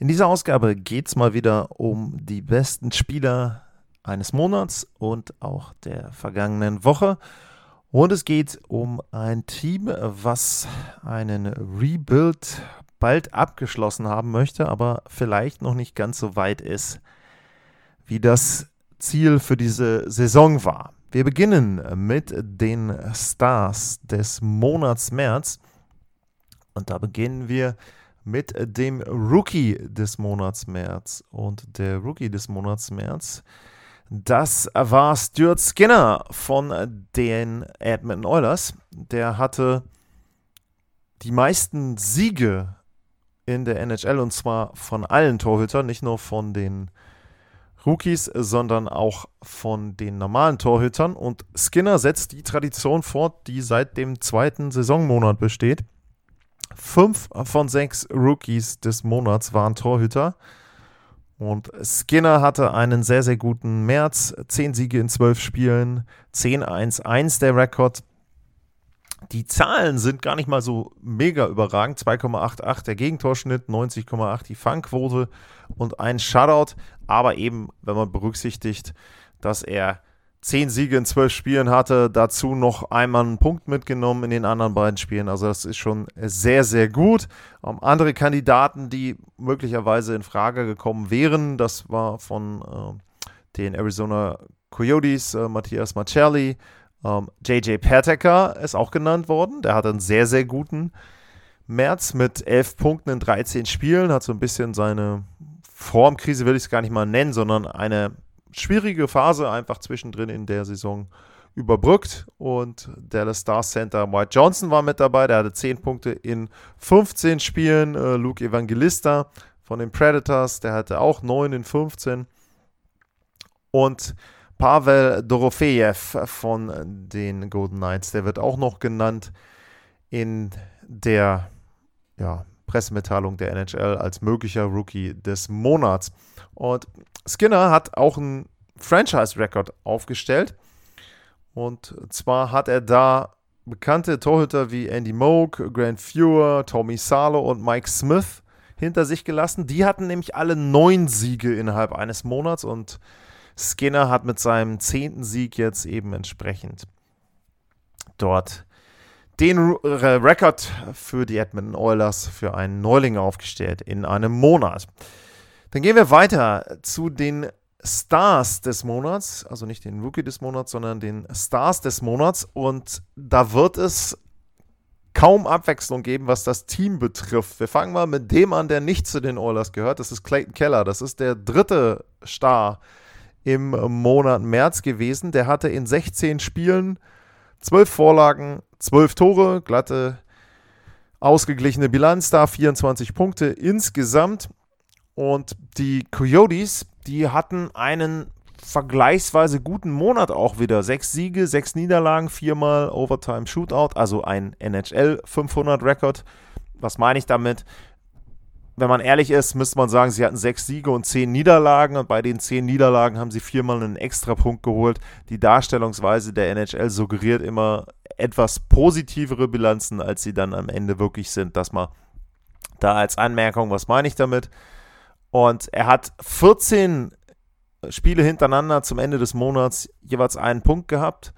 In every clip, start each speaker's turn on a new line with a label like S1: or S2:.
S1: In dieser Ausgabe geht es mal wieder um die besten Spieler eines Monats und auch der vergangenen Woche. Und es geht um ein Team, was einen Rebuild bald abgeschlossen haben möchte, aber vielleicht noch nicht ganz so weit ist, wie das Ziel für diese Saison war. Wir beginnen mit den Stars des Monats März. Und da beginnen wir mit dem Rookie des Monats März. Und der Rookie des Monats März, das war Stuart Skinner von den Edmonton Oilers. Der hatte die meisten Siege in der NHL und zwar von allen Torhütern, nicht nur von den Rookies, sondern auch von den normalen Torhütern. Und Skinner setzt die Tradition fort, die seit dem zweiten Saisonmonat besteht. Fünf von sechs Rookies des Monats waren Torhüter. Und Skinner hatte einen sehr, sehr guten März. Zehn Siege in zwölf Spielen, 10-1-1 der Rekord. Die Zahlen sind gar nicht mal so mega überragend. 2,88 der Gegentorschnitt, 90,8 die Fangquote und ein Shutout. Aber eben, wenn man berücksichtigt, dass er 10 Siege in 12 Spielen hatte, dazu noch einmal einen Punkt mitgenommen in den anderen beiden Spielen. Also das ist schon sehr, sehr gut. Um, ähm, andere Kandidaten, die möglicherweise in Frage gekommen wären, das war von äh, den Arizona Coyotes, äh, Matthias Marcelli, ähm, JJ Pertecker ist auch genannt worden. Der hat einen sehr, sehr guten März mit 11 Punkten in 13 Spielen. Hat so ein bisschen seine Formkrise, will ich es gar nicht mal nennen, sondern eine schwierige Phase einfach zwischendrin in der Saison überbrückt. Und Dallas Star Center White Johnson war mit dabei. Der hatte 10 Punkte in 15 Spielen. Äh, Luke Evangelista von den Predators, der hatte auch 9 in 15. Und Pavel Dorofejew von den Golden Knights, der wird auch noch genannt in der ja, Pressemitteilung der NHL als möglicher Rookie des Monats. Und Skinner hat auch einen Franchise-Record aufgestellt. Und zwar hat er da bekannte Torhüter wie Andy Moog, Grant Fuhr, Tommy Salo und Mike Smith hinter sich gelassen. Die hatten nämlich alle neun Siege innerhalb eines Monats und Skinner hat mit seinem zehnten Sieg jetzt eben entsprechend dort den Rekord für die Edmonton Oilers für einen Neuling aufgestellt in einem Monat. Dann gehen wir weiter zu den Stars des Monats, also nicht den Rookie des Monats, sondern den Stars des Monats. Und da wird es kaum Abwechslung geben, was das Team betrifft. Wir fangen mal mit dem an, der nicht zu den Oilers gehört. Das ist Clayton Keller. Das ist der dritte Star im Monat März gewesen. Der hatte in 16 Spielen 12 Vorlagen, 12 Tore, glatte, ausgeglichene Bilanz da, 24 Punkte insgesamt. Und die Coyotes, die hatten einen vergleichsweise guten Monat auch wieder. Sechs Siege, sechs Niederlagen, viermal Overtime Shootout, also ein NHL 500 Rekord. Was meine ich damit? wenn man ehrlich ist, müsste man sagen, sie hatten sechs Siege und zehn Niederlagen und bei den zehn Niederlagen haben sie viermal einen Extrapunkt geholt. Die Darstellungsweise der NHL suggeriert immer etwas positivere Bilanzen, als sie dann am Ende wirklich sind. Das mal da als Anmerkung, was meine ich damit? Und er hat 14 Spiele hintereinander zum Ende des Monats jeweils einen Punkt gehabt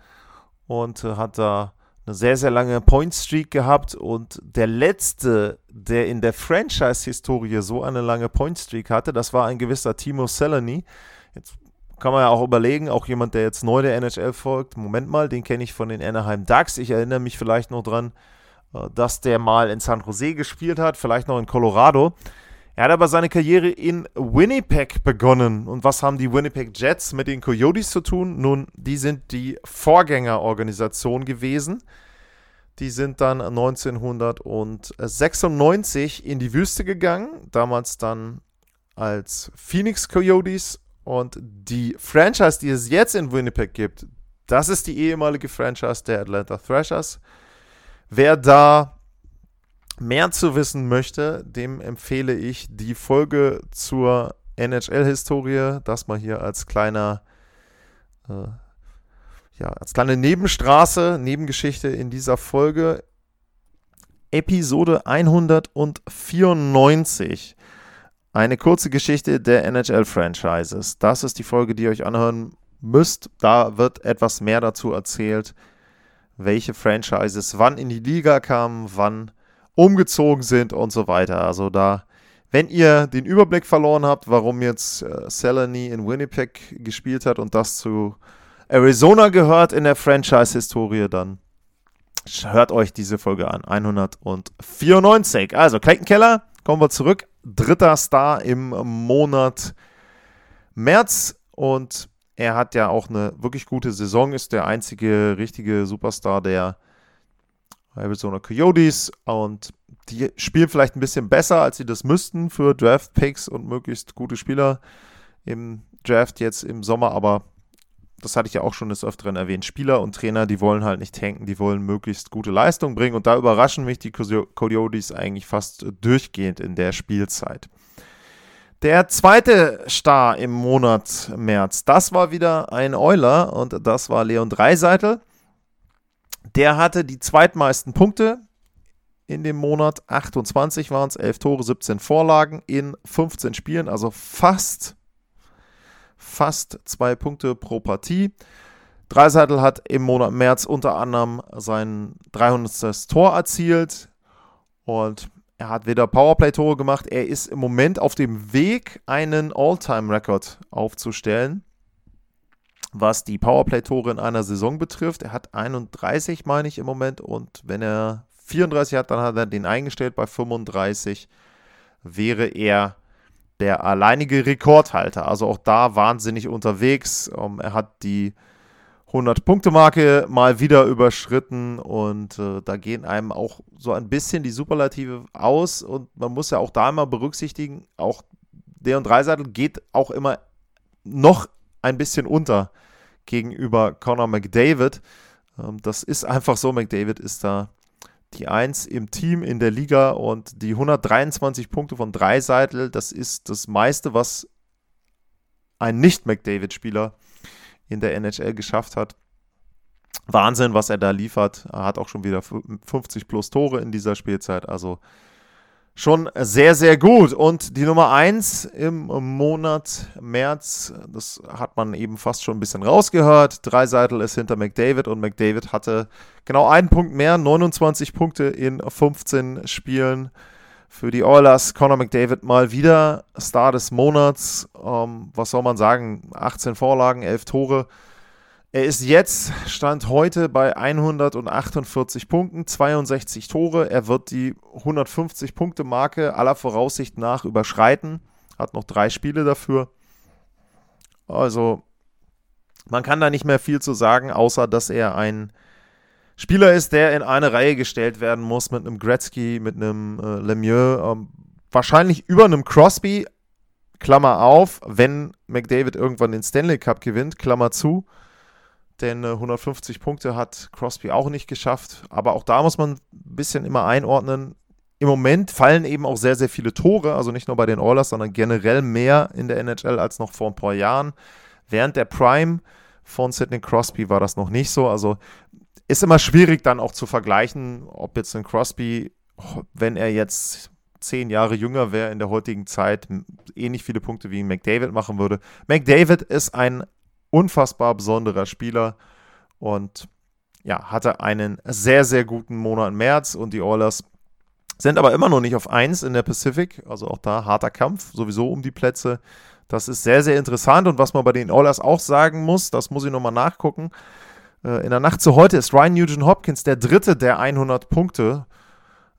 S1: und hat da eine sehr, sehr lange Point Streak gehabt und der letzte, der in der Franchise-Historie so eine lange Point Streak hatte, das war ein gewisser Timo Selany. Jetzt kann man ja auch überlegen, auch jemand, der jetzt neu der NHL folgt, Moment mal, den kenne ich von den Anaheim Ducks. Ich erinnere mich vielleicht noch dran, äh, dass der mal in San Jose gespielt hat, vielleicht noch in Colorado. Er hat aber seine Karriere in Winnipeg begonnen. Und was haben die Winnipeg Jets mit den Coyotes zu tun? Nun, die sind die Vorgängerorganisation gewesen. Die sind dann 1996 in die Wüste gegangen, damals dann als Phoenix Coyotes Und die Franchise, die es jetzt in Winnipeg gibt, das ist die ehemalige Franchise der Atlanta Thrashers. Wer da mehr zu wissen möchte, dem empfehle ich die Folge zur NHL-Historie, das mal hier als kleiner, äh, ja, als kleine Nebenstraße, Nebengeschichte in dieser Folge. Episode 194. Eine kurze Geschichte der NHL-Franchises. Das ist die Folge, die ihr euch anhören müsst. Da wird etwas mehr dazu erzählt, welche Franchises wann in die Liga kamen, wann umgezogen sind und so weiter. Also da, wenn ihr den Überblick verloren habt, warum jetzt äh, Selany in Winnipeg gespielt hat und das zu Arizona gehört in der Franchise-Historie, dann hört euch diese Folge an. 194. Also, Clayton Keller, kommen wir zurück dritter Star im Monat März. Und er hat ja auch eine wirklich gute Saison, ist der einzige richtige Superstar der Arizona Coyotes. Und die spielen vielleicht ein bisschen besser, als sie das müssten für Draft Picks und möglichst gute Spieler im Draft jetzt im Sommer, aber das hatte ich ja auch schon des Öfteren erwähnt, Spieler und Trainer, die wollen halt nicht tanken, die wollen möglichst gute Leistung bringen und da überraschen mich die Coyotes eigentlich fast durchgehend in der Spielzeit. Der zweite Star im Monat März, das war wieder ein Euler und das war Leon Dreiseitel. Der hatte die zweitmeisten Punkte in dem Monat, 28 waren es, 11 Tore, 17 Vorlagen in 15 Spielen, also fast fast zwei Punkte pro Partie. Dreiseitel hat im Monat März unter anderem sein 300. Tor erzielt und er hat wieder Powerplay-Tore gemacht. Er ist im Moment auf dem Weg, einen All-Time-Rekord aufzustellen, was die Powerplay-Tore in einer Saison betrifft. Er hat 31, meine ich, im Moment und wenn er 34 hat, dann hat er den eingestellt. Bei 35 wäre er der alleinige Rekordhalter. Also auch da wahnsinnig unterwegs. Um, ähm, er hat die 100-Punkte-Marke mal wieder überschritten und äh, da gehen einem auch so ein bisschen die Superlative aus und man muss ja auch da immer berücksichtigen, auch der und Dreiseitel geht auch immer noch ein bisschen unter gegenüber Conor McDavid. Ähm, das ist einfach so, McDavid ist da die 1 im Team in der Liga und die 123 Punkte von Dreiseitel, das ist das meiste, was ein Nicht-McDavid-Spieler in der NHL geschafft hat. Wahnsinn, was er da liefert. Er hat auch schon wieder 50 plus Tore in dieser Spielzeit. Also schon sehr, sehr gut. Und die Nummer 1 im Monat März, das hat man eben fast schon ein bisschen rausgehört. Dreiseitel ist hinter McDavid und McDavid hatte genau einen Punkt mehr, 29 Punkte in 15 Spielen. Für die Oilers Conor McDavid mal wieder Star des Monats. Ähm, was soll man sagen? 18 Vorlagen, 11 Tore. Er ist jetzt, stand heute bei 148 Punkten, 62 Tore. Er wird die 150-Punkte-Marke aller Voraussicht nach überschreiten. Hat noch drei Spiele dafür. Also, man kann da nicht mehr viel zu sagen, außer dass er ein Spieler ist, der in eine Reihe gestellt werden muss mit einem Gretzky, mit einem äh, Lemieux, ähm, wahrscheinlich über einem Crosby, Klammer auf, wenn McDavid irgendwann den Stanley Cup gewinnt, Klammer zu denn 150 Punkte hat Crosby auch nicht geschafft. Aber auch da muss man ein bisschen immer einordnen. Im Moment fallen eben auch sehr, sehr viele Tore, also nicht nur bei den Oilers, sondern generell mehr in der NHL als noch vor ein paar Jahren. Während der Prime von Sidney Crosby war das noch nicht so. Also ist immer schwierig dann auch zu vergleichen, ob jetzt ein Crosby, wenn er jetzt zehn Jahre jünger wäre in der heutigen Zeit, ähnlich viele Punkte wie McDavid machen würde. McDavid ist ein unfassbar besonderer Spieler und ja, hatte einen sehr, sehr guten Monat März und die Oilers sind aber immer noch nicht auf 1 in der Pacific, also auch da harter Kampf, sowieso um die Plätze. Das ist sehr, sehr interessant und was man bei den Oilers auch sagen muss, das muss ich nochmal nachgucken. Äh, in der Nacht zu heute ist Ryan Nugent Hopkins der dritte, der 100 Punkte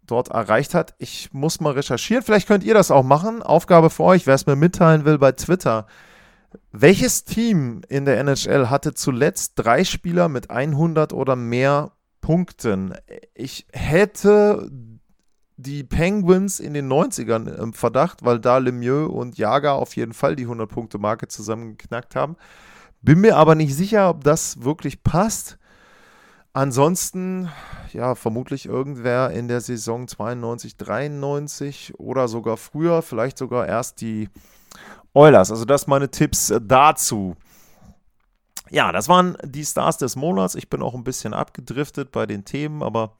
S1: dort erreicht hat. Ich muss mal recherchieren, vielleicht könnt ihr das auch machen. Aufgabe für euch, wer es mir mitteilen will bei Twitter. Welches Team in der NHL hatte zuletzt drei Spieler mit 100 oder mehr Punkten? Ich hätte die Penguins in den 90ern im Verdacht, weil da Lemieux und Jager auf jeden Fall die 100-Punkte-Marke zusammengeknackt haben. Bin mir aber nicht sicher, ob das wirklich passt. Ansonsten, ja, vermutlich irgendwer in der Saison 92, 93 oder sogar früher, vielleicht sogar erst die Oilers. Also das meine Tipps dazu. Ja, das waren die Stars des Monats. Ich bin auch ein bisschen abgedriftet bei den Themen, aber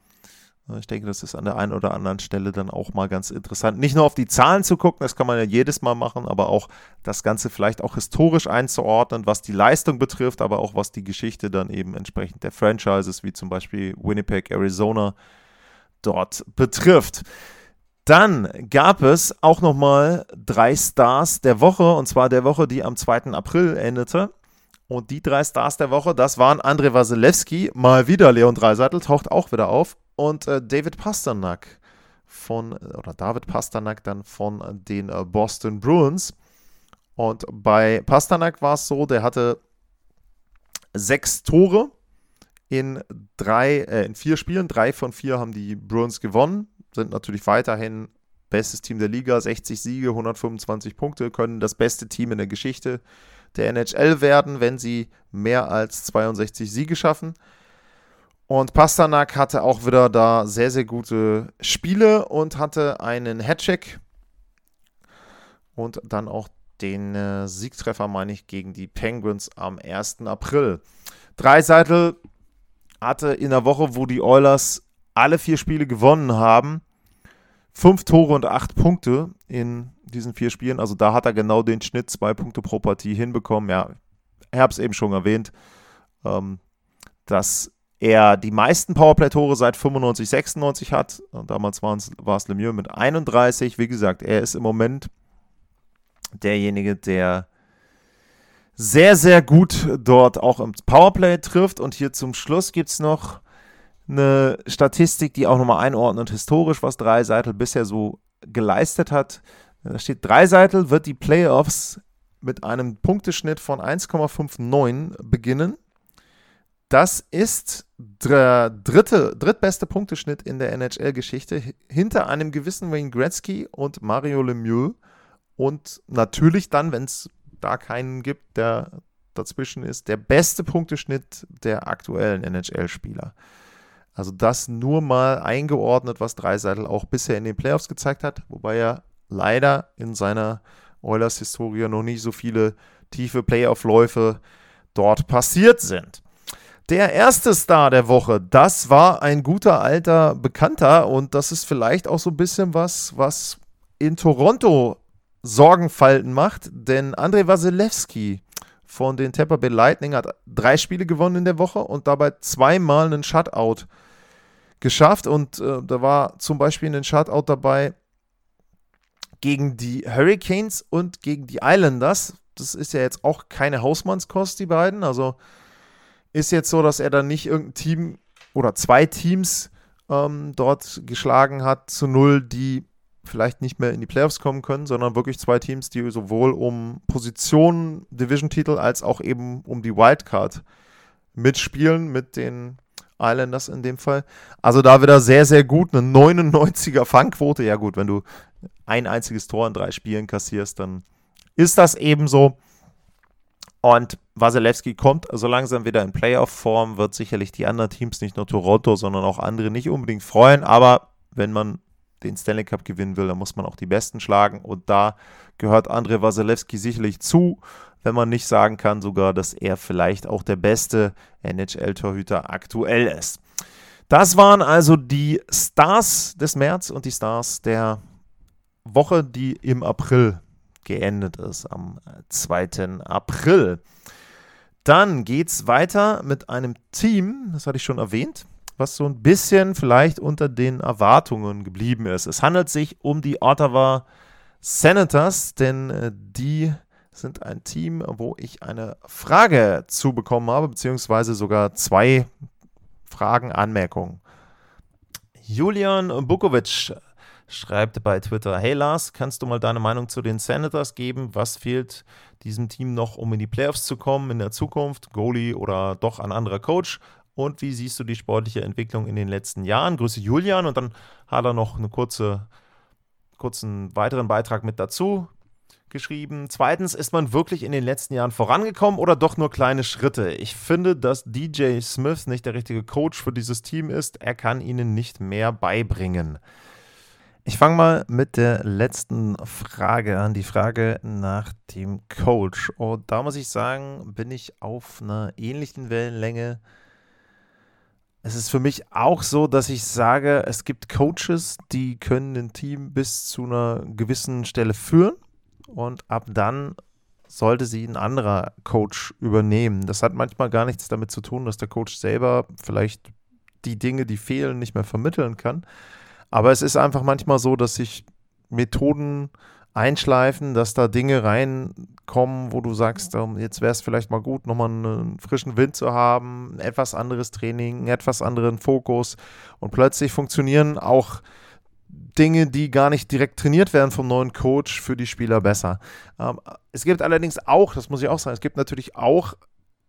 S1: äh, ich denke, das ist an der einen oder anderen Stelle dann auch mal ganz interessant. Nicht nur auf die Zahlen zu gucken, das kann man ja jedes Mal machen, aber auch das Ganze vielleicht auch historisch einzuordnen, was die Leistung betrifft, aber auch was die Geschichte dann eben entsprechend der Franchises, wie zum Beispiel Winnipeg, Arizona, dort betrifft. Dann gab es auch nochmal drei Stars der Woche, und zwar der Woche, die am 2. April endete. Und die drei Stars der Woche, das waren André Wasilewski, mal wieder Leon Dreiseitel, taucht auch wieder auf, und äh, David Pasternak von, oder David Pasternak dann von den äh, Boston Bruins. Und bei Pasternak war es so, der hatte sechs Tore in drei, äh, in vier Spielen. Drei von vier haben die Bruins gewonnen sind natürlich weiterhin bestes Team der Liga, 60 Siege, 125 Punkte, können das beste Team in der Geschichte der NHL werden, wenn sie mehr als 62 Siege schaffen. Und Pasternak hatte auch wieder da sehr, sehr gute Spiele und hatte einen Hatcheck und dann auch den äh, Siegtreffer, meine ich, gegen die Penguins am 1. April. Dreiseitel hatte in der Woche, wo die Oilers alle vier Spiele gewonnen haben. Fünf Tore und acht Punkte in diesen vier Spielen. Also da hat er genau den Schnitt, zwei Punkte pro Partie hinbekommen. Ja, ich habe es eben schon erwähnt, ähm, dass er die meisten Powerplay-Tore seit 95, 96 hat. Damals war es Lemieux mit 31. Wie gesagt, er ist im Moment derjenige, der sehr, sehr gut dort auch im Powerplay trifft. Und hier zum Schluss gibt es noch eine Statistik, die auch nochmal einordnet, historisch, was Dreiseitel bisher so geleistet hat. Da steht, Dreiseitel wird die Playoffs mit einem Punkteschnitt von 1,59 beginnen. Das ist der dritte, drittbeste Punkteschnitt in der NHL-Geschichte, hinter einem gewissen Wayne Gretzky und Mario Lemieux. Und natürlich dann, wenn es da keinen gibt, der dazwischen ist, der beste Punkteschnitt der aktuellen NHL-Spieler. Also das nur mal eingeordnet, was Dreiseitel auch bisher in den Playoffs gezeigt hat, wobei er leider in seiner Oilers-Historie noch nicht so viele tiefe Playoff-Läufe dort passiert sind. Der erste Star der Woche, das war ein guter alter Bekannter und das ist vielleicht auch so ein bisschen was, was in Toronto Sorgenfalten macht, denn Andrei Wasilewski von den Tampa Bay Lightning hat drei Spiele gewonnen in der Woche und dabei zweimal einen Shutout geschafft. Und äh, da war zum Beispiel ein Shutout dabei gegen die Hurricanes und gegen die Islanders. Das ist ja jetzt auch keine Hausmannskost, die beiden. Also ist jetzt so, dass er dann nicht irgendein Team oder zwei Teams ähm, dort geschlagen hat zu null, die vielleicht nicht mehr in die Playoffs kommen können, sondern wirklich zwei Teams, die sowohl um Positionen, Division-Titel als auch eben um die Wildcard mitspielen mit den Islanders in dem Fall. Also da wieder sehr, sehr gut. Eine 99er Fangquote. Ja gut, wenn du ein einziges Tor in drei Spielen kassierst, dann ist das eben so. Und Wasilewski kommt so langsam wieder in Playoff-Form, wird sicherlich die anderen Teams, nicht nur Toronto, sondern auch andere nicht unbedingt freuen. Aber wenn man den Stanley Cup gewinnen will, dann muss man auch die Besten schlagen. Und da gehört André Wasilewski sicherlich zu, wenn man nicht sagen kann sogar, dass er vielleicht auch der beste NHL-Torhüter aktuell ist. Das waren also die Stars des März und die Stars der Woche, die im April geendet ist, am 2. April. Dann geht es weiter mit einem Team, das hatte ich schon erwähnt, was so ein bisschen vielleicht unter den Erwartungen geblieben ist. Es handelt sich um die Ottawa Senators, denn äh, die sind ein Team, wo ich eine Frage zu bekommen habe, beziehungsweise sogar zwei Fragen, Anmerkungen. Julian Bukovic schreibt bei Twitter: Hey Lars, kannst du mal deine Meinung zu den Senators geben? Was fehlt diesem Team noch, um in die Playoffs zu kommen in der Zukunft? Goalie oder doch ein anderer Coach? Und wie siehst du die sportliche Entwicklung in den letzten Jahren? Grüße Julian und dann hat er noch einen kurze, kurzen weiteren Beitrag mit dazu geschrieben. Zweitens, ist man wirklich in den letzten Jahren vorangekommen oder doch nur kleine Schritte? Ich finde, dass DJ Smith nicht der richtige Coach für dieses Team ist. Er kann ihnen nicht mehr beibringen. Ich fange mal mit der letzten Frage an, die Frage nach dem Coach. Und da muss ich sagen, bin ich auf einer ähnlichen Wellenlänge. Es ist für mich auch so, dass ich sage, es gibt Coaches, die können ein Team bis zu einer gewissen Stelle führen und ab dann sollte sie ein anderer Coach übernehmen. Das hat manchmal gar nichts damit zu tun, dass der Coach selber vielleicht die Dinge, die fehlen, nicht mehr vermitteln kann. Aber es ist einfach manchmal so, dass sich Methoden einschleifen, dass da Dinge reinkommen, wo du sagst, ähm, jetzt wäre es vielleicht mal gut, nochmal einen frischen Wind zu haben, etwas anderes Training, etwas anderen Fokus und plötzlich funktionieren auch Dinge, die gar nicht direkt trainiert werden vom neuen Coach, für die Spieler besser. Ähm, es gibt allerdings auch, das muss ich auch sagen, es gibt natürlich auch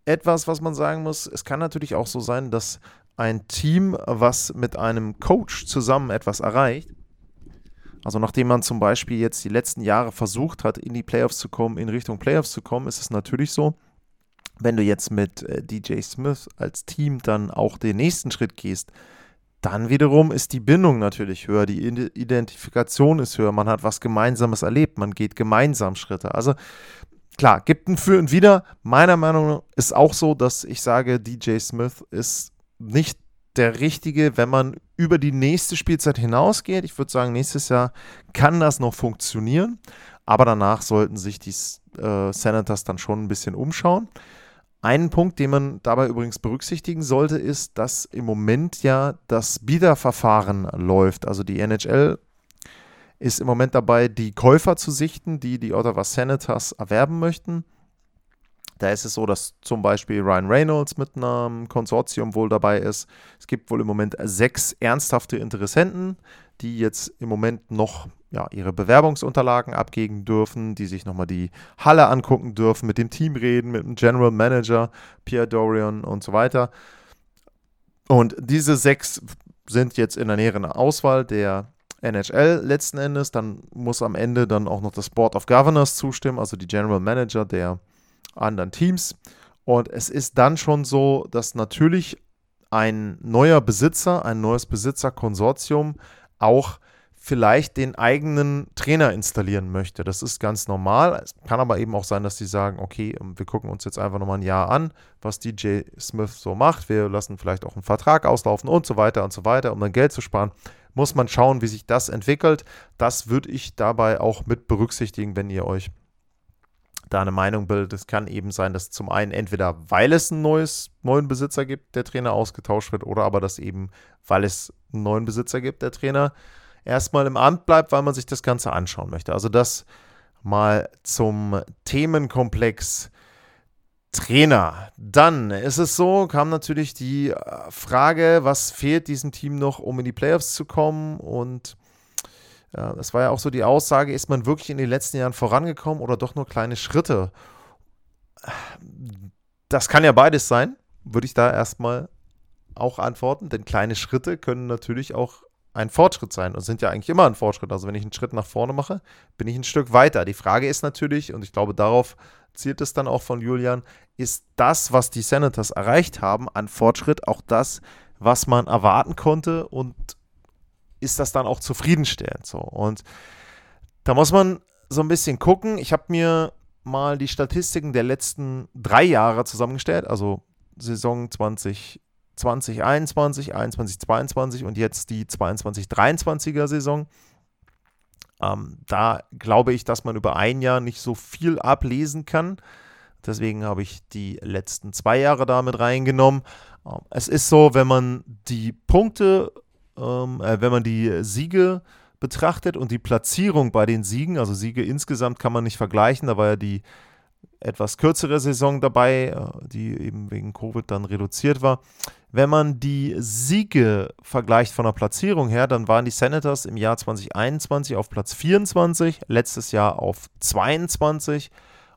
S1: etwas, was man sagen muss. Es kann natürlich auch so sein, dass ein Team, was mit einem Coach zusammen etwas erreicht, also nachdem man zum Beispiel jetzt die letzten Jahre versucht hat, in die Playoffs zu kommen, in Richtung Playoffs zu kommen, ist es natürlich so, wenn du jetzt mit äh, DJ Smith als Team dann auch den nächsten Schritt gehst, dann wiederum ist die Bindung natürlich höher, die Identifikation ist höher, man hat was Gemeinsames erlebt, man geht gemeinsam Schritte. Also klar, gibt ein Für und Wider. Meiner Meinung nach ist auch so, dass ich sage, DJ Smith ist nicht der richtige, wenn man über die nächste Spielzeit hinausgeht. Ich würde sagen, nächstes Jahr kann das noch funktionieren, aber danach sollten sich die äh, Senators dann schon ein bisschen umschauen. Einen Punkt, den man dabei übrigens berücksichtigen sollte, ist, dass im Moment ja das Biederverfahren läuft. Also die NHL ist im Moment dabei, die Käufer zu sichten, die die Ottawa Senators erwerben möchten. Da ist es so, dass zum Beispiel Ryan Reynolds mit einem Konsortium wohl dabei ist. Es gibt wohl im Moment sechs ernsthafte Interessenten, die jetzt im Moment noch ja, ihre Bewerbungsunterlagen abgeben dürfen, die sich nochmal die Halle angucken dürfen, mit dem Team reden, mit dem General Manager, Pierre Dorian und so weiter. Und diese sechs sind jetzt in der näheren Auswahl der NHL letzten Endes. Dann muss am Ende dann auch noch das Board of Governors zustimmen, also die General Manager der anderen Teams. Und es ist dann schon so, dass natürlich ein neuer Besitzer, ein neues Besitzerkonsortium auch vielleicht den eigenen Trainer installieren möchte. Das ist ganz normal. Es kann aber eben auch sein, dass die sagen, okay, ähm, wir gucken uns jetzt einfach nochmal ein Jahr an, was DJ Smith so macht. Wir lassen vielleicht auch einen Vertrag auslaufen und so weiter und so weiter, um dann Geld zu sparen. Muss man schauen, wie sich das entwickelt. Das würde ich dabei auch mit berücksichtigen, wenn ihr euch da eine Meinung bildet. Es kann eben sein, dass zum einen entweder, weil es einen neues, neuen Besitzer gibt, der Trainer ausgetauscht wird, oder aber dass eben, weil es einen neuen Besitzer gibt, der Trainer erstmal im Amt bleibt, weil man sich das Ganze anschauen möchte. Also das mal zum Themenkomplex Trainer. Dann ist es so, kam natürlich die äh, Frage, was fehlt diesem Team noch, um in die Playoffs zu kommen und das war ja auch so die Aussage, ist man wirklich in den letzten Jahren vorangekommen oder doch nur kleine Schritte? Das kann ja beides sein, würde ich da erstmal auch antworten, denn kleine Schritte können natürlich auch ein Fortschritt sein und sind ja eigentlich immer ein Fortschritt. Also wenn ich einen Schritt nach vorne mache, bin ich ein Stück weiter. Die Frage ist natürlich, und ich glaube, darauf zielt es dann auch von Julian, ist das, was die Senators erreicht haben an Fortschritt, auch das, was man erwarten konnte und ist das dann auch zufriedenstellend so. Und da muss man so ein bisschen gucken. Ich habe mir mal die Statistiken der letzten drei Jahre zusammengestellt, also Saison 20, 2021, 21, 22 und jetzt die 22, 23er Saison. Ähm, da glaube ich, dass man über ein Jahr nicht so viel ablesen kann. Deswegen habe ich die letzten zwei Jahre damit reingenommen. Ähm, es ist so, wenn man die Punkte ähm, äh, wenn man die Siege betrachtet und die Platzierung bei den Siegen, also Siege insgesamt kann man nicht vergleichen, da war ja die etwas kürzere Saison dabei, äh, die eben wegen Covid dann reduziert war. Wenn man die Siege vergleicht von der Platzierung her, dann waren die Senators im Jahr 2021 auf Platz 24, letztes Jahr auf 22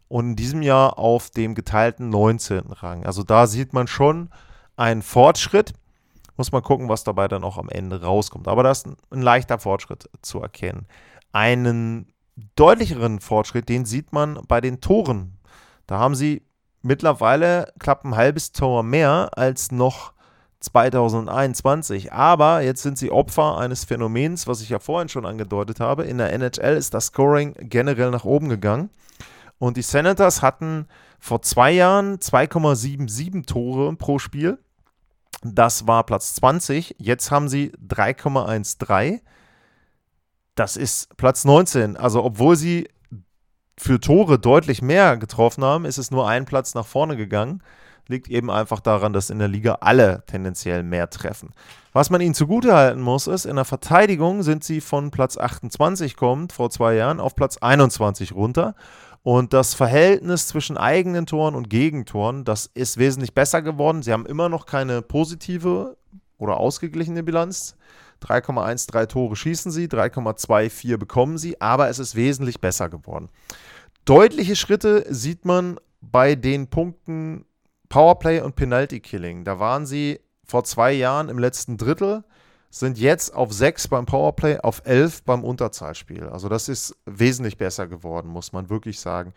S1: und in diesem Jahr auf dem geteilten 19. Rang. Also da sieht man schon ein Fortschritt. Muss man gucken, was dabei dann auch am Ende rauskommt. Aber da ist ein, ein leichter Fortschritt zu erkennen. Einen deutlicheren Fortschritt, den sieht man bei den Toren. Da haben sie mittlerweile knapp ein halbes Tor mehr als noch 2021. Aber jetzt sind sie Opfer eines Phänomens, was ich ja vorhin schon angedeutet habe. In der NHL ist das Scoring generell nach oben gegangen. Und die Senators hatten vor zwei Jahren 2,77 Tore pro Spiel. Das war Platz 20. Jetzt haben sie 3,13. Das ist Platz 19. Also, obwohl sie für Tore deutlich mehr getroffen haben, ist es nur ein Platz nach vorne gegangen. Liegt eben einfach daran, dass in der Liga alle tendenziell mehr treffen. Was man ihnen zugutehalten muss, ist, in der Verteidigung sind sie von Platz 28 kommend vor zwei Jahren auf Platz 21 runter. Und das Verhältnis zwischen eigenen Toren und Gegentoren, das ist wesentlich besser geworden. Sie haben immer noch keine positive oder ausgeglichene Bilanz. 3,13 Tore schießen sie, 3,24 bekommen sie, aber es ist wesentlich besser geworden. Deutliche Schritte sieht man bei den Punkten Powerplay und Penalty Killing. Da waren sie vor zwei Jahren im letzten Drittel sind jetzt auf 6 beim Powerplay, auf 11 beim Unterzahlspiel. Also das ist wesentlich besser geworden, muss man wirklich sagen.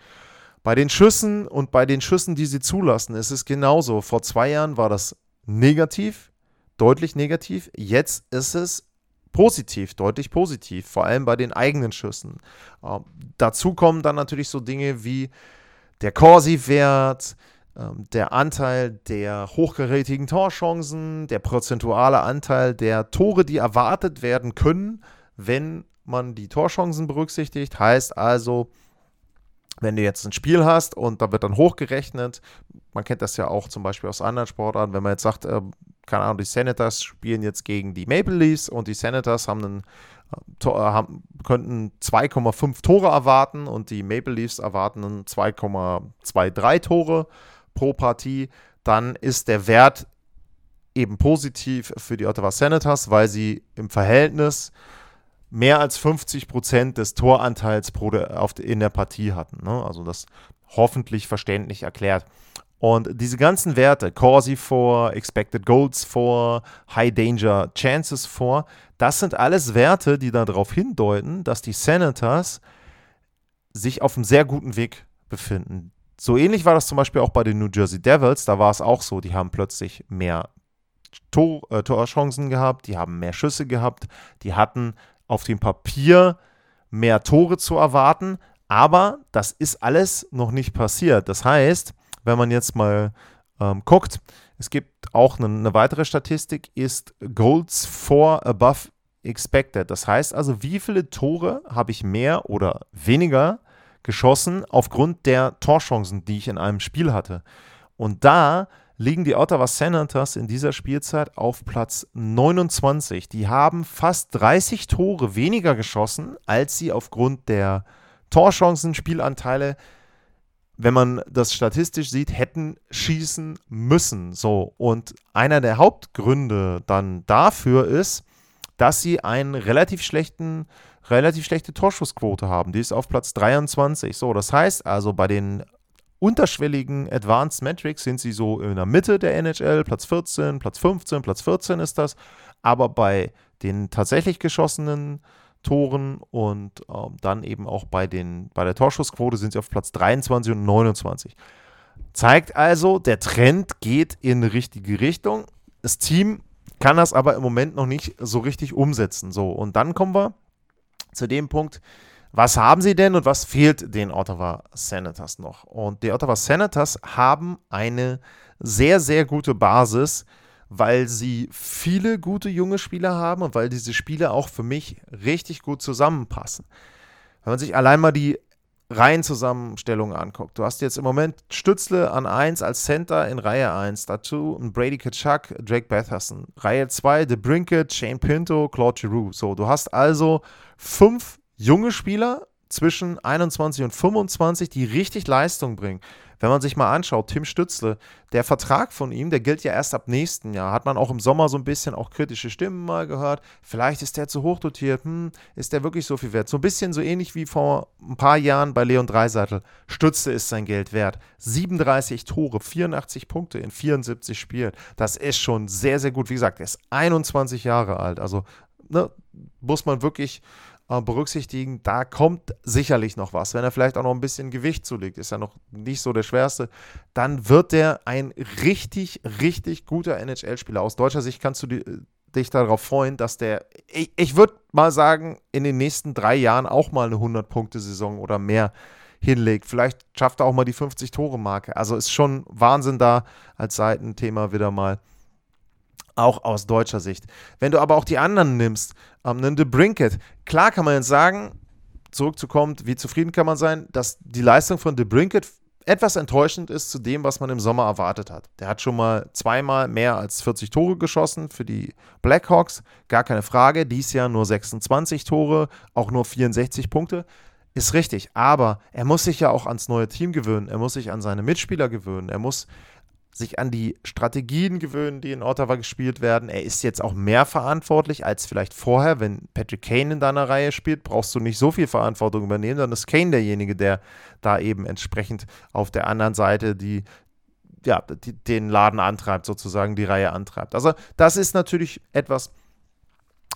S1: Bei den Schüssen und bei den Schüssen, die sie zulassen, ist es genauso. Vor zwei Jahren war das negativ, deutlich negativ. Jetzt ist es positiv, deutlich positiv, vor allem bei den eigenen Schüssen. Ähm, dazu kommen dann natürlich so Dinge wie der Corsi-Wert, der Anteil der hochgerätigen Torchancen, der prozentuale Anteil der Tore, die erwartet werden können, wenn man die Torchancen berücksichtigt. Heißt also, wenn du jetzt ein Spiel hast und da wird dann hochgerechnet, man kennt das ja auch zum Beispiel aus anderen Sportarten, wenn man jetzt sagt, äh, keine Ahnung, die Senators spielen jetzt gegen die Maple Leafs und die Senators haben einen, äh, äh haben, könnten 2,5 Tore erwarten und die Maple Leafs erwarten 2,23 Tore pro Partie, dann ist der Wert eben positiv für die Ottawa Senators, weil sie im Verhältnis mehr als 50 Prozent des Toranteils pro de, auf, in der Partie hatten. Ne? Also das hoffentlich verständlich erklärt. Und diese ganzen Werte, Corsi vor, Expected Goals vor, High Danger Chances vor, das sind alles Werte, die darauf hindeuten, dass die Senators sich auf einem sehr guten Weg befinden. So ähnlich war das zum Beispiel auch bei den New Jersey Devils. Da war es auch so, die haben plötzlich mehr Tor, äh, Torchancen gehabt, die haben mehr Schüsse gehabt, die hatten auf dem Papier mehr Tore zu erwarten. Aber das ist alles noch nicht passiert. Das heißt, wenn man jetzt mal ähm, guckt, es gibt auch eine, eine weitere Statistik, ist Goals for above expected. Das heißt also, wie viele Tore habe ich mehr oder weniger geschossen aufgrund der Torchancen, die ich in einem Spiel hatte. Und da liegen die Ottawa Senators in dieser Spielzeit auf Platz 29. Die haben fast 30 Tore weniger geschossen, als sie aufgrund der Torchancen, Spielanteile, wenn man das statistisch sieht, hätten schießen müssen. So, und einer der Hauptgründe dann dafür ist, dass sie einen relativ schlechten relativ schlechte Torschussquote haben. Die ist auf Platz 23. So, das heißt also, bei den unterschwelligen Advanced Metrics sind sie so in der Mitte der NHL, Platz 14, Platz 15, Platz 14 ist das. Aber bei den tatsächlich geschossenen Toren und äh, dann eben auch bei, den, bei der Torschussquote sind sie auf Platz 23 und 29. Zeigt also, der Trend geht in die richtige Richtung. Das Team kann das aber im Moment noch nicht so richtig umsetzen. So, und dann kommen wir zu dem Punkt, was haben sie denn und was fehlt den Ottawa Senators noch? Und die Ottawa Senators haben eine sehr, sehr gute Basis, weil sie viele gute junge Spieler haben und weil diese Spieler auch für mich richtig gut zusammenpassen. Wenn man sich allein mal die Reihenzusammenstellung anguckt. Du hast jetzt im Moment Stützle an 1 als Center in Reihe 1, dazu ein Brady Kachuk, Drake Batherson. Reihe 2, The Brinket, Shane Pinto, Claude Giroux. So, du hast also fünf junge Spieler, zwischen 21 und 25, die richtig Leistung bringen. Wenn man sich mal anschaut, Tim Stützle, der Vertrag von ihm, der gilt ja erst ab nächsten Jahr. Hat man auch im Sommer so ein bisschen auch kritische Stimmen mal gehört. Vielleicht ist der zu hoch dotiert. Hm, ist der wirklich so viel wert? So ein bisschen so ähnlich wie vor ein paar Jahren bei Leon Dreiseitel. Stützle ist sein Geld wert. 37 Tore, 84 Punkte in 74 Spielen. Das ist schon sehr, sehr gut. Wie gesagt, er ist 21 Jahre alt. Also ne, muss man wirklich berücksichtigen, da kommt sicherlich noch was. Wenn er vielleicht auch noch ein bisschen Gewicht zulegt, ist ja noch nicht so der schwerste, dann wird der ein richtig, richtig guter NHL-Spieler. Aus deutscher Sicht kannst du die, dich darauf freuen, dass der, ich, ich würde mal sagen, in den nächsten drei Jahren auch mal eine 100-Punkte-Saison oder mehr hinlegt. Vielleicht schafft er auch mal die 50-Tore-Marke. Also ist schon Wahnsinn da als Seitenthema wieder mal auch aus deutscher Sicht. Wenn du aber auch die anderen nimmst, ähm, einen The Brinket, klar kann man jetzt sagen, zurückzukommen, wie zufrieden kann man sein, dass die Leistung von The Brinket etwas enttäuschend ist zu dem, was man im Sommer erwartet hat. Der hat schon mal zweimal mehr als 40 Tore geschossen für die Blackhawks, gar keine Frage. Dies Jahr nur 26 Tore, auch nur 64 Punkte. Ist richtig, aber er muss sich ja auch ans neue Team gewöhnen, er muss sich an seine Mitspieler gewöhnen, er muss sich an die Strategien gewöhnen, die in Ottawa gespielt werden. Er ist jetzt auch mehr verantwortlich als vielleicht vorher. Wenn Patrick Kane in deiner Reihe spielt, brauchst du nicht so viel Verantwortung übernehmen, dann ist Kane derjenige, der da eben entsprechend auf der anderen Seite die, ja, die, den Laden antreibt, sozusagen die Reihe antreibt. Also das ist natürlich etwas,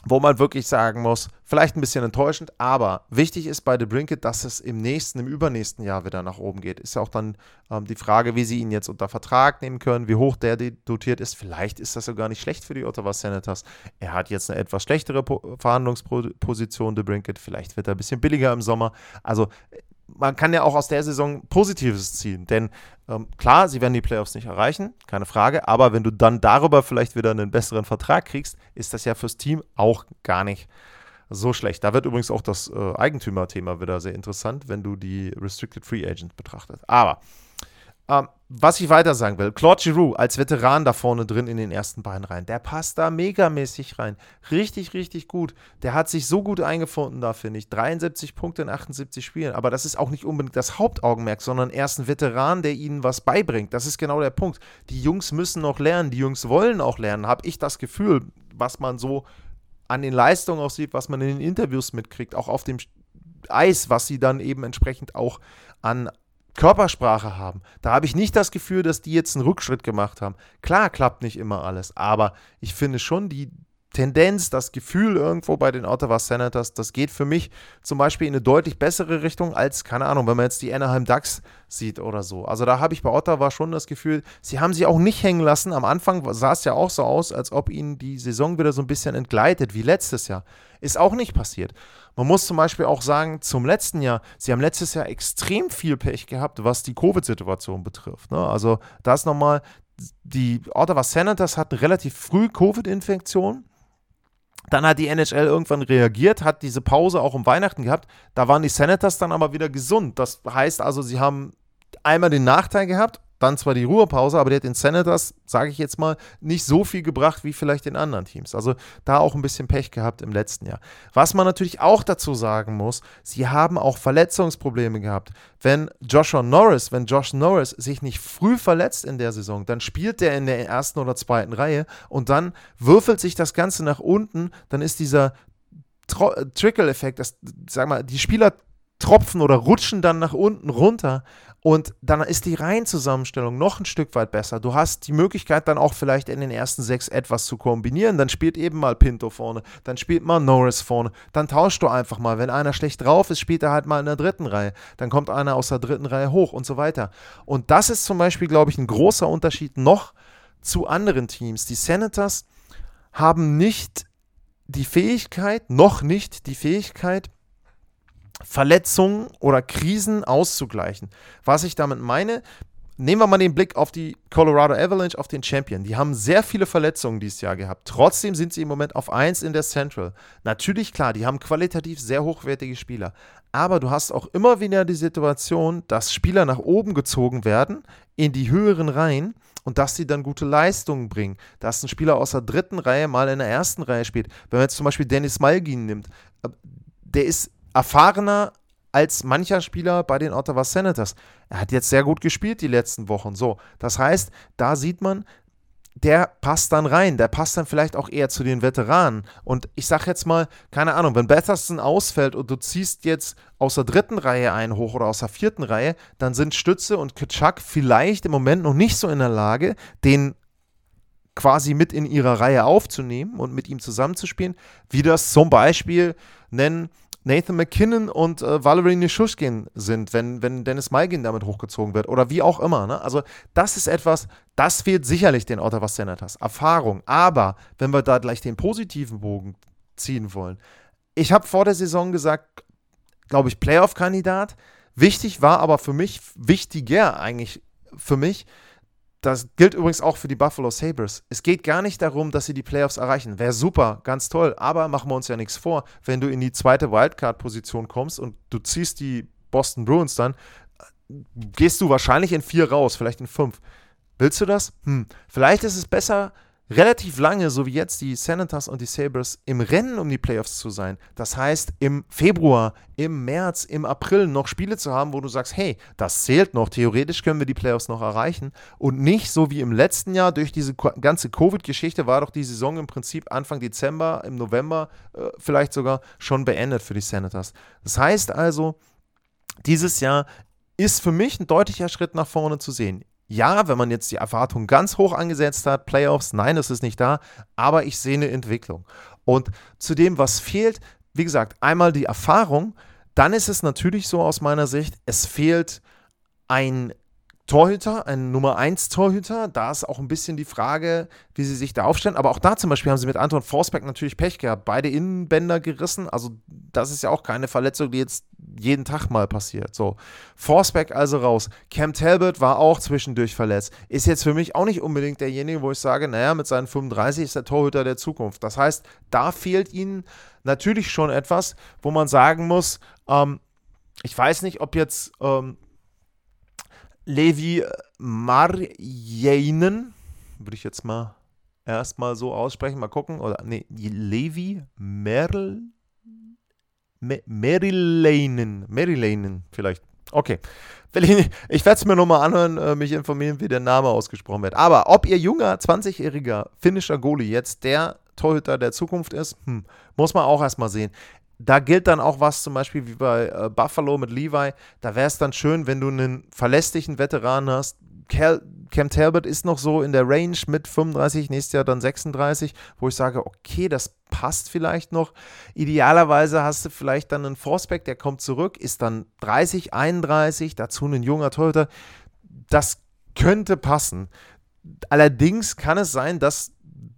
S1: wo man wirklich sagen muss, vielleicht ein bisschen enttäuschend, aber wichtig ist bei The Brinket, dass es im nächsten, im übernächsten Jahr wieder nach oben geht. Ist ja auch dann ähm, die Frage, wie sie ihn jetzt unter Vertrag nehmen können, wie hoch der dotiert ist. Vielleicht ist das ja gar nicht schlecht für die Ottawa Senators. Er hat jetzt eine etwas schlechtere po Verhandlungsposition, The Brinket. Vielleicht wird er ein bisschen billiger im Sommer. Also man kann ja auch aus der Saison Positives ziehen, denn ähm, klar, sie werden die Playoffs nicht erreichen, keine Frage, aber wenn du dann darüber vielleicht wieder einen besseren Vertrag kriegst, ist das ja fürs Team auch gar nicht so schlecht. Da wird übrigens auch das äh, Eigentümerthema wieder sehr interessant, wenn du die Restricted Free Agent betrachtest. Aber ähm, was ich weiter sagen will, Claude Giroux als Veteran da vorne drin in den ersten beiden Reihen, der passt da megamäßig rein. Richtig, richtig gut. Der hat sich so gut eingefunden da, finde ich. 73 Punkte in 78 Spielen. Aber das ist auch nicht unbedingt das Hauptaugenmerk, sondern er ist ein Veteran, der ihnen was beibringt. Das ist genau der Punkt. Die Jungs müssen noch lernen, die Jungs wollen auch lernen, habe ich das Gefühl, was man so an den Leistungen auch sieht, was man in den Interviews mitkriegt, auch auf dem Eis, was sie dann eben entsprechend auch an Körpersprache haben. Da habe ich nicht das Gefühl, dass die jetzt einen Rückschritt gemacht haben. Klar klappt nicht immer alles, aber ich finde schon, die, Tendenz, das Gefühl irgendwo bei den Ottawa Senators, das geht für mich zum Beispiel in eine deutlich bessere Richtung als, keine Ahnung, wenn man jetzt die Anaheim Ducks sieht oder so. Also da habe ich bei Ottawa schon das Gefühl, sie haben sich auch nicht hängen lassen. Am Anfang sah es ja auch so aus, als ob ihnen die Saison wieder so ein bisschen entgleitet, wie letztes Jahr. Ist auch nicht passiert. Man muss zum Beispiel auch sagen, zum letzten Jahr, sie haben letztes Jahr extrem viel Pech gehabt, was die Covid-Situation betrifft. Ne? Also da ist nochmal, die Ottawa Senators hatten relativ früh Covid-Infektionen dann hat die NHL irgendwann reagiert, hat diese Pause auch um Weihnachten gehabt. Da waren die Senators dann aber wieder gesund. Das heißt also, sie haben einmal den Nachteil gehabt dann zwar die Ruhepause, aber der hat den Senators, sage ich jetzt mal, nicht so viel gebracht wie vielleicht den anderen Teams. Also da auch ein bisschen Pech gehabt im letzten Jahr. Was man natürlich auch dazu sagen muss, sie haben auch Verletzungsprobleme gehabt. Wenn Joshua Norris, wenn Josh Norris sich nicht früh verletzt in der Saison, dann spielt der in der ersten oder zweiten Reihe und dann würfelt sich das Ganze nach unten, dann ist dieser Trickle-Effekt, sag mal, die Spieler tropfen oder rutschen dann nach unten runter und dann ist die Reihenzusammenstellung noch ein Stück weit besser. Du hast die Möglichkeit dann auch vielleicht in den ersten sechs etwas zu kombinieren. Dann spielt eben mal Pinto vorne, dann spielt mal Norris vorne. Dann tauschst du einfach mal. Wenn einer schlecht drauf ist, spielt er halt mal in der dritten Reihe. Dann kommt einer aus der dritten Reihe hoch und so weiter. Und das ist zum Beispiel, glaube ich, ein großer Unterschied noch zu anderen Teams. Die Senators haben nicht die Fähigkeit, noch nicht die Fähigkeit, Verletzungen oder Krisen auszugleichen. Was ich damit meine, nehmen wir mal den Blick auf die Colorado Avalanche, auf den Champion. Die haben sehr viele Verletzungen dieses Jahr gehabt. Trotzdem sind sie im Moment auf 1 in der Central. Natürlich, klar, die haben qualitativ sehr hochwertige Spieler. Aber du hast auch immer wieder die Situation, dass Spieler nach oben gezogen werden, in die höheren Reihen und dass sie dann gute Leistungen bringen. Dass ein Spieler aus der dritten Reihe mal in der ersten Reihe spielt. Wenn man jetzt zum Beispiel Dennis Malgin nimmt, äh, der ist erfahrener als mancher Spieler bei den Ottawa Senators. Er hat jetzt sehr gut gespielt die letzten Wochen. So, das heißt, da sieht man, der passt dann rein. Der passt dann vielleicht auch eher zu den Veteranen. Und ich sag jetzt mal, keine Ahnung, wenn Batherson ausfällt und du ziehst jetzt aus der dritten Reihe einen hoch oder aus der vierten Reihe, dann sind Stütze und Kitschak vielleicht im Moment noch nicht so in der Lage, den quasi mit in ihrer Reihe aufzunehmen und mit ihm zusammenzuspielen, wie das zum Beispiel nennen Nathan McKinnon und äh, Valerie Nishushkin sind, wenn, wenn Dennis Malgin damit hochgezogen wird oder wie auch immer. Ne? Also das ist etwas, das fehlt sicherlich den Ottawa Senators. Erfahrung. Aber wenn wir da gleich den positiven Bogen ziehen wollen. Ich habe vor der Saison gesagt, glaube ich, Playoff-Kandidat. Wichtig war aber für mich, wichtiger eigentlich für mich, das gilt übrigens auch für die Buffalo Sabres. Es geht gar nicht darum, dass sie die Playoffs erreichen. Wäre super, ganz toll. Aber machen wir uns ja nichts vor. Wenn du in die zweite Wildcard-Position kommst und du ziehst die Boston Bruins dann, gehst du wahrscheinlich in vier raus, vielleicht in fünf. Willst du das? Hm. Vielleicht ist es besser, relativ lange, so wie jetzt die Senators und die Sabres, im Rennen um die Playoffs zu sein. Das heißt, im Februar, im März, im April noch Spiele zu haben, wo du sagst, hey, das zählt noch, theoretisch können wir die Playoffs noch erreichen. Und nicht so wie im letzten Jahr durch diese ganze Covid-Geschichte war doch die Saison im Prinzip Anfang Dezember, im November äh, vielleicht sogar schon beendet für die Senators. Das heißt also, dieses Jahr ist für mich ein deutlicher Schritt nach vorne zu sehen ja, wenn man jetzt die Erwartung ganz hoch angesetzt hat, Playoffs, nein, es ist nicht da, aber ich sehe eine Entwicklung. Und zu dem, was fehlt, wie gesagt, einmal die Erfahrung, dann ist es natürlich so aus meiner Sicht, es fehlt ein Torhüter, ein Nummer 1 Torhüter. Da ist auch ein bisschen die Frage, wie sie sich da aufstellen. Aber auch da zum Beispiel haben sie mit Anton Forsberg natürlich Pech gehabt. Beide Innenbänder gerissen. Also, das ist ja auch keine Verletzung, die jetzt jeden Tag mal passiert. So, Forsberg also raus. Cam Talbot war auch zwischendurch verletzt. Ist jetzt für mich auch nicht unbedingt derjenige, wo ich sage, naja, mit seinen 35 ist der Torhüter der Zukunft. Das heißt, da fehlt ihnen natürlich schon etwas, wo man sagen muss, ähm, ich weiß nicht, ob jetzt ähm, Levi Marjainen, würde ich jetzt mal erstmal so aussprechen, mal gucken, oder nee, Levi Merl, Merilainen, Merilainen vielleicht. Okay. Ich werde es mir nochmal anhören, äh, mich informieren, wie der Name ausgesprochen wird. Aber ob ihr junger, 20-jähriger finnischer Goalie jetzt der Torhüter der Zukunft ist, hm, muss man auch erstmal sehen da gilt dann auch was zum Beispiel wie bei äh, Buffalo mit Levi. Da wäre es dann schön, wenn du einen verlässlichen Veteran hast. Cal Cam Talbot ist noch so in der Range mit 35, nächstes Jahr dann 36, wo ich sage, okay, das passt vielleicht noch. Idealerweise hast du vielleicht dann einen Forsback, der kommt zurück, ist dann 30, 31, dazu ein junger Torhüter. Das könnte passen. Allerdings kann es sein, dass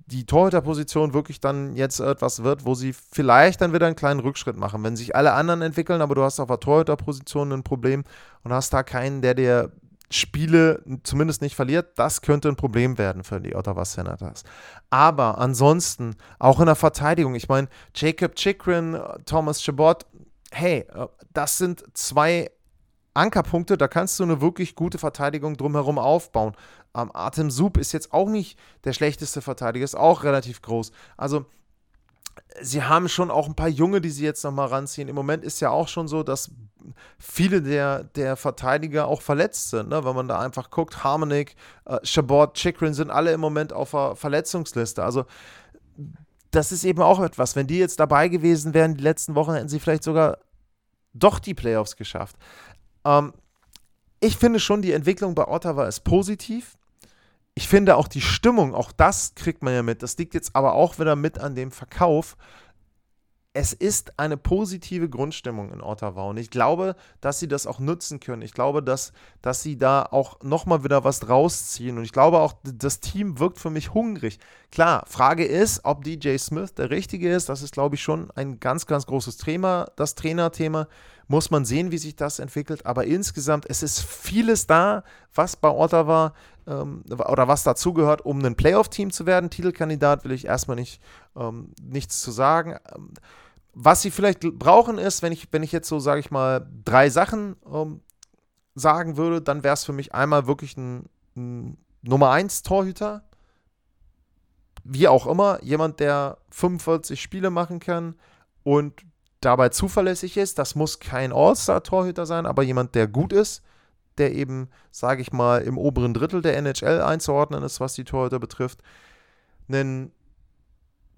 S1: die Torhüterposition wirklich dann jetzt etwas wird, wo sie vielleicht dann wieder einen kleinen Rückschritt machen. Wenn sich alle anderen entwickeln, aber du hast auf der Torhüterposition ein Problem und hast da keinen, der dir Spiele zumindest nicht verliert, das könnte ein Problem werden für die Ottawa Senators. Aber ansonsten, auch in der Verteidigung, ich meine, Jacob Chikrin, Thomas Chabot, hey, äh, das sind zwei Ankerpunkte, da kannst du eine wirklich gute Verteidigung drumherum aufbauen. Ähm, Artem Sub ist jetzt auch nicht der schlechteste Verteidiger, ist auch relativ groß. Also sie haben schon auch ein paar Junge, die sie jetzt nochmal ranziehen. Im Moment ist ja auch schon so, dass viele der, der Verteidiger auch verletzt sind. Ne? Wenn man da einfach guckt, Harmonic, äh, Chabot, Chikrin sind alle im Moment auf der Verletzungsliste. Also das ist eben auch etwas. Wenn die jetzt dabei gewesen wären, die letzten Wochen hätten sie vielleicht sogar doch die Playoffs geschafft. Ähm, ich finde schon, die Entwicklung bei Ottawa ist positiv. Ich finde auch die Stimmung, auch das kriegt man ja mit. Das liegt jetzt aber auch wieder mit an dem Verkauf es ist eine positive Grundstimmung in Ottawa und ich glaube, dass sie das auch nutzen können. Ich glaube, dass, dass sie da auch nochmal wieder was rausziehen und ich glaube auch, das Team wirkt für mich hungrig. Klar, Frage ist, ob DJ Smith der Richtige ist. Das ist, glaube ich, schon ein ganz, ganz großes Thema, das Trainerthema. Muss man sehen, wie sich das entwickelt. Aber insgesamt, es ist vieles da, was bei Ottawa ähm, oder was dazugehört, um ein Playoff-Team zu werden. Titelkandidat will ich erstmal nicht, ähm, nichts zu sagen. Was sie vielleicht brauchen ist, wenn ich, wenn ich jetzt so, sage ich mal, drei Sachen ähm, sagen würde, dann wäre es für mich einmal wirklich ein, ein Nummer 1 Torhüter. Wie auch immer, jemand, der 45 Spiele machen kann und dabei zuverlässig ist. Das muss kein All-Star-Torhüter sein, aber jemand, der gut ist, der eben, sage ich mal, im oberen Drittel der NHL einzuordnen ist, was die Torhüter betrifft. Einen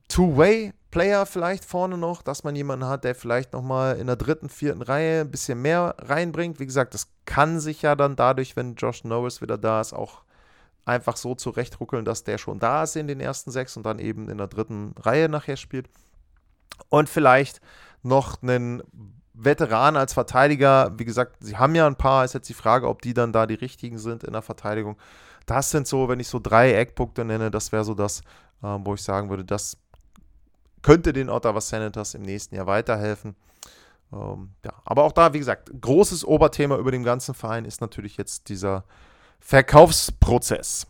S1: Two-Way-Player vielleicht vorne noch, dass man jemanden hat, der vielleicht nochmal in der dritten, vierten Reihe ein bisschen mehr reinbringt. Wie gesagt, das kann sich ja dann dadurch, wenn Josh Norris wieder da ist, auch einfach so zurechtruckeln, dass der schon da ist in den ersten sechs und dann eben in der dritten Reihe nachher spielt. Und vielleicht noch einen Veteran als Verteidiger. Wie gesagt, sie haben ja ein paar. Ist jetzt die Frage, ob die dann da die richtigen sind in der Verteidigung. Das sind so, wenn ich so drei Eckpunkte nenne, das wäre so das, äh, wo ich sagen würde, das könnte den Ottawa Senators im nächsten Jahr weiterhelfen. Ähm, ja, aber auch da, wie gesagt, großes Oberthema über dem ganzen Verein ist natürlich jetzt dieser Verkaufsprozess.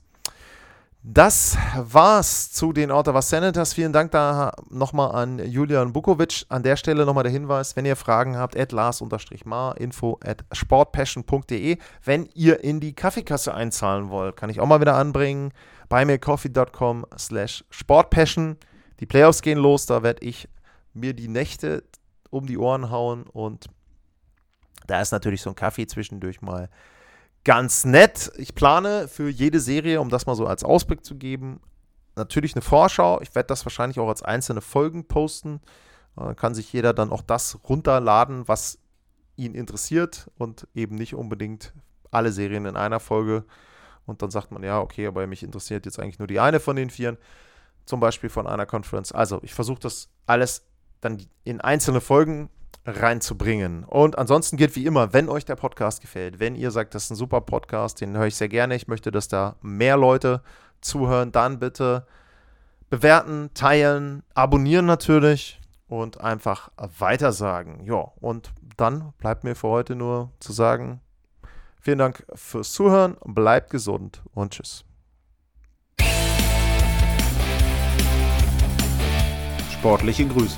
S1: Das war's zu den Ottawa Senators. Vielen Dank da nochmal an Julian Bukovic. An der Stelle nochmal der Hinweis, wenn ihr Fragen habt, at lars-mar, info at sportpassion.de. Wenn ihr in die Kaffeekasse einzahlen wollt, kann ich auch mal wieder anbringen, buymeacoffee.com slash sportpassion. Die Playoffs gehen los, da werde ich mir die Nächte um die Ohren hauen und da ist natürlich so ein Kaffee zwischendurch mal ganz nett. Ich plane für jede Serie, um das mal so als Ausblick zu geben, natürlich eine Vorschau. Ich werde das wahrscheinlich auch als einzelne Folgen posten. Dann kann sich jeder dann auch das runterladen, was ihn interessiert und eben nicht unbedingt alle Serien in einer Folge. Und dann sagt man, ja, okay, aber mich interessiert jetzt eigentlich nur die eine von den vieren, zum Beispiel von einer Conference. Also ich versuche das alles dann in einzelne Folgen reinzubringen. Und ansonsten gilt wie immer, wenn euch der Podcast gefällt, wenn ihr sagt, das ist ein super Podcast, den höre ich sehr gerne, ich möchte, dass da mehr Leute zuhören, dann bitte bewerten, teilen, abonnieren natürlich und einfach weitersagen. Ja, und dann bleibt mir für heute nur zu sagen, vielen Dank fürs Zuhören, bleibt gesund und tschüss.
S2: Sportliche Grüße.